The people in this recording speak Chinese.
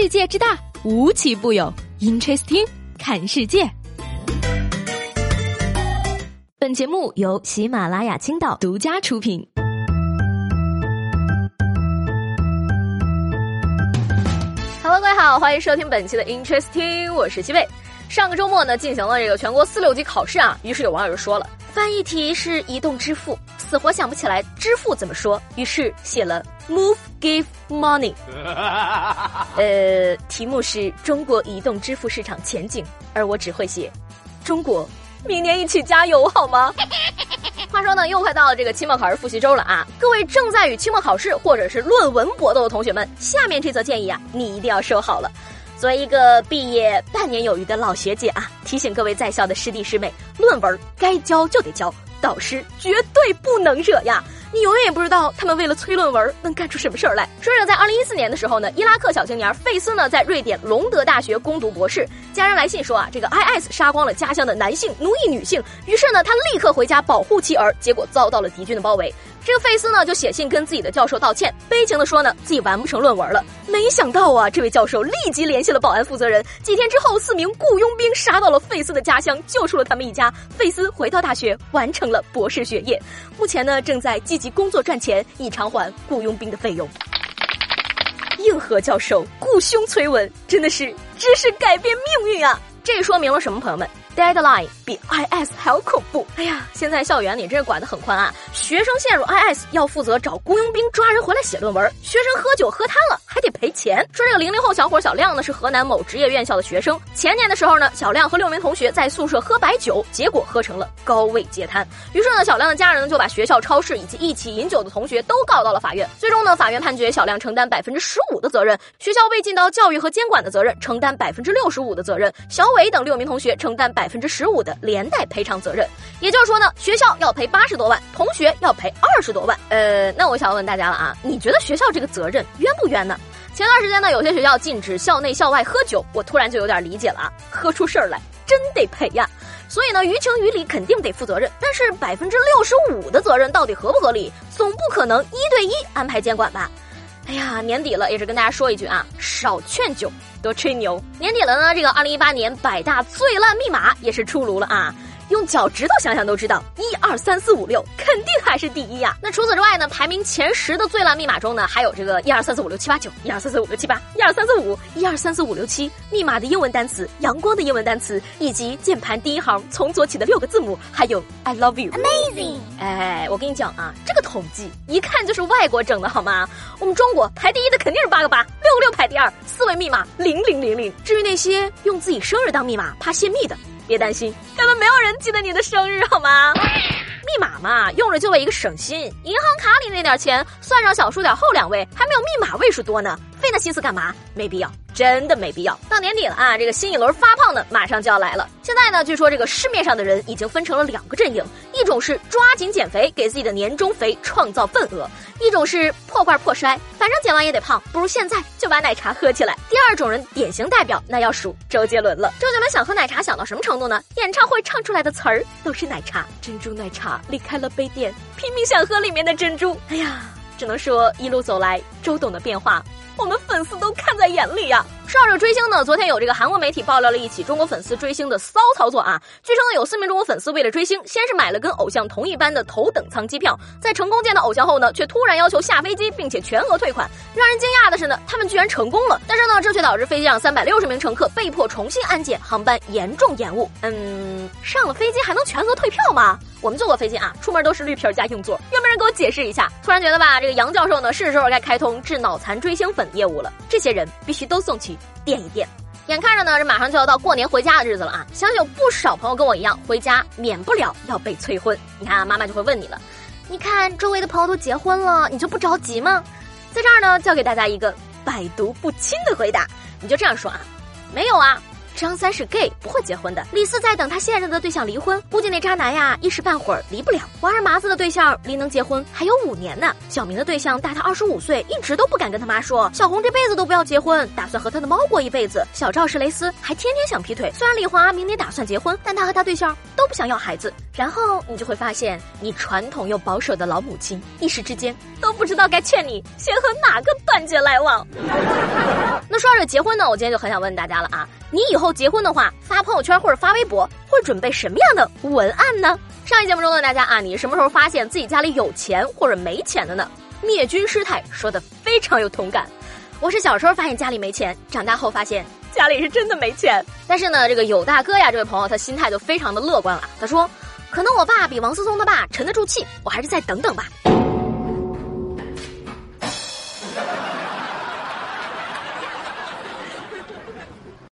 世界之大，无奇不有。Interesting，看世界。本节目由喜马拉雅青岛独家出品。Hello，各位好，欢迎收听本期的 Interesting，我是西贝。上个周末呢，进行了这个全国四六级考试啊，于是有网友就说了，翻译题是移动支付，死活想不起来支付怎么说，于是写了。Move, give money。呃，题目是中国移动支付市场前景，而我只会写中国，明年一起加油 好吗？话说呢，又快到了这个期末考试复习周了啊！各位正在与期末考试或者是论文搏斗的同学们，下面这则建议啊，你一定要收好了。作为一个毕业半年有余的老学姐啊，提醒各位在校的师弟师妹，论文该交就得交，导师绝对不能惹呀。你永远也不知道他们为了催论文能干出什么事儿来。说着，在二零一四年的时候呢，伊拉克小青年费斯呢在瑞典隆德大学攻读博士，家人来信说啊，这个 IS 杀光了家乡的男性，奴役女性，于是呢他立刻回家保护妻儿，结果遭到了敌军的包围。这个费斯呢就写信跟自己的教授道歉，悲情的说呢自己完不成论文了。没想到啊，这位教授立即联系了保安负责人，几天之后，四名雇佣兵杀到了费斯的家乡，救出了他们一家。费斯回到大学，完成了博士学业，目前呢正在积极工作赚钱，以偿还雇佣兵的费用。硬核教授雇凶催文，真的是知识改变命运啊！这说明了什么，朋友们？Deadline 比 IS 还要恐怖。哎呀，现在校园里真是管得很宽啊！学生陷入 IS 要负责找雇佣兵抓人回来写论文，学生喝酒喝瘫了赔钱。说这个零零后小伙小亮呢，是河南某职业院校的学生。前年的时候呢，小亮和六名同学在宿舍喝白酒，结果喝成了高位截瘫。于是呢，小亮的家人呢就把学校、超市以及一起饮酒的同学都告到了法院。最终呢，法院判决小亮承担百分之十五的责任，学校未尽到教育和监管的责任承担百分之六十五的责任，小伟等六名同学承担。百分之十五的连带赔偿责任，也就是说呢，学校要赔八十多万，同学要赔二十多万。呃，那我想问大家了啊，你觉得学校这个责任冤不冤呢？前段时间呢，有些学校禁止校内校外喝酒，我突然就有点理解了啊，喝出事儿来真得赔呀。所以呢，于情于理肯定得负责任，但是百分之六十五的责任到底合不合理？总不可能一对一安排监管吧？哎呀，年底了，也是跟大家说一句啊，少劝酒。多吹牛！年底了呢，这个二零一八年百大最烂密码也是出炉了啊。用脚趾头想想都知道，一二三四五六肯定还是第一呀。那除此之外呢，排名前十的最烂密码中呢，还有这个一二三四五六七八九，一二三四五六七八，一二三四五，一二三四五六七。密码的英文单词，阳光的英文单词，以及键盘第一行从左起的六个字母，还有 I love you，amazing。哎，我跟你讲啊，这个统计一看就是外国整的好吗？我们中国排第一的肯定是八个八，六个六排第二，四位密码零零零零。至于那些用自己生日当密码怕泄密的。别担心，根本没有人记得你的生日，好吗？密码嘛，用着就为一个省心。银行卡里那点钱，算上小数点后两位，还没有密码位数多呢。费那心思干嘛？没必要。真的没必要。到年底了啊，这个新一轮发胖的马上就要来了。现在呢，据说这个市面上的人已经分成了两个阵营，一种是抓紧减肥，给自己的年终肥创造份额；一种是破罐破摔，反正减完也得胖，不如现在就把奶茶喝起来。第二种人典型代表，那要数周杰伦了。周杰伦想喝奶茶想到什么程度呢？演唱会唱出来的词儿都是奶茶，珍珠奶茶离开了杯垫，拼命想喝里面的珍珠。哎呀，只能说一路走来，周董的变化。我们粉丝都看在眼里呀。到这追星呢，昨天有这个韩国媒体爆料了一起中国粉丝追星的骚操作啊。据称呢，有四名中国粉丝为了追星，先是买了跟偶像同一班的头等舱机票，在成功见到偶像后呢，却突然要求下飞机，并且全额退款。让人惊讶的是呢，他们居然成功了。但是呢，这却导致飞机上三百六十名乘客被迫重新安检，航班严重延误。嗯，上了飞机还能全额退票吗？我们坐过飞机啊，出门都是绿皮加硬座，有没有人给我解释一下？突然觉得吧，这个杨教授呢，是时候该开通治脑残追星粉业务了。这些人必须都送去。垫一垫，眼看着呢，这马上就要到过年回家的日子了啊！相信有不少朋友跟我一样，回家免不了要被催婚。你看啊，妈妈就会问你了，你看周围的朋友都结婚了，你就不着急吗？在这儿呢，教给大家一个百毒不侵的回答，你就这样说啊，没有啊，张三是 gay，不会结婚的。李四在等他现任的对象离婚，估计那渣男呀一时半会儿离不了。王二麻子的对象离能结婚还有五年呢。小明的对象大他二十五岁，一直都不敢跟他妈说。小红这辈子都不要结婚，打算和他的猫过一辈子。小赵是蕾丝，还天天想劈腿。虽然李华明年打算结婚，但他和他对象都不想要孩子。然后你就会发现，你传统又保守的老母亲一时之间都不知道该劝你先和哪个断绝来往。那说到这结婚呢，我今天就很想问大家了啊，你以后结婚的话，发朋友圈或者发微博，会准备什么样的文案呢？上一节目中的大家啊，你什么时候发现自己家里有钱或者没钱的呢？灭菌师太说的非常有同感。我是小时候发现家里没钱，长大后发现家里是真的没钱。但是呢，这个有大哥呀，这位朋友他心态就非常的乐观了。他说，可能我爸比王思聪的爸沉得住气，我还是再等等吧。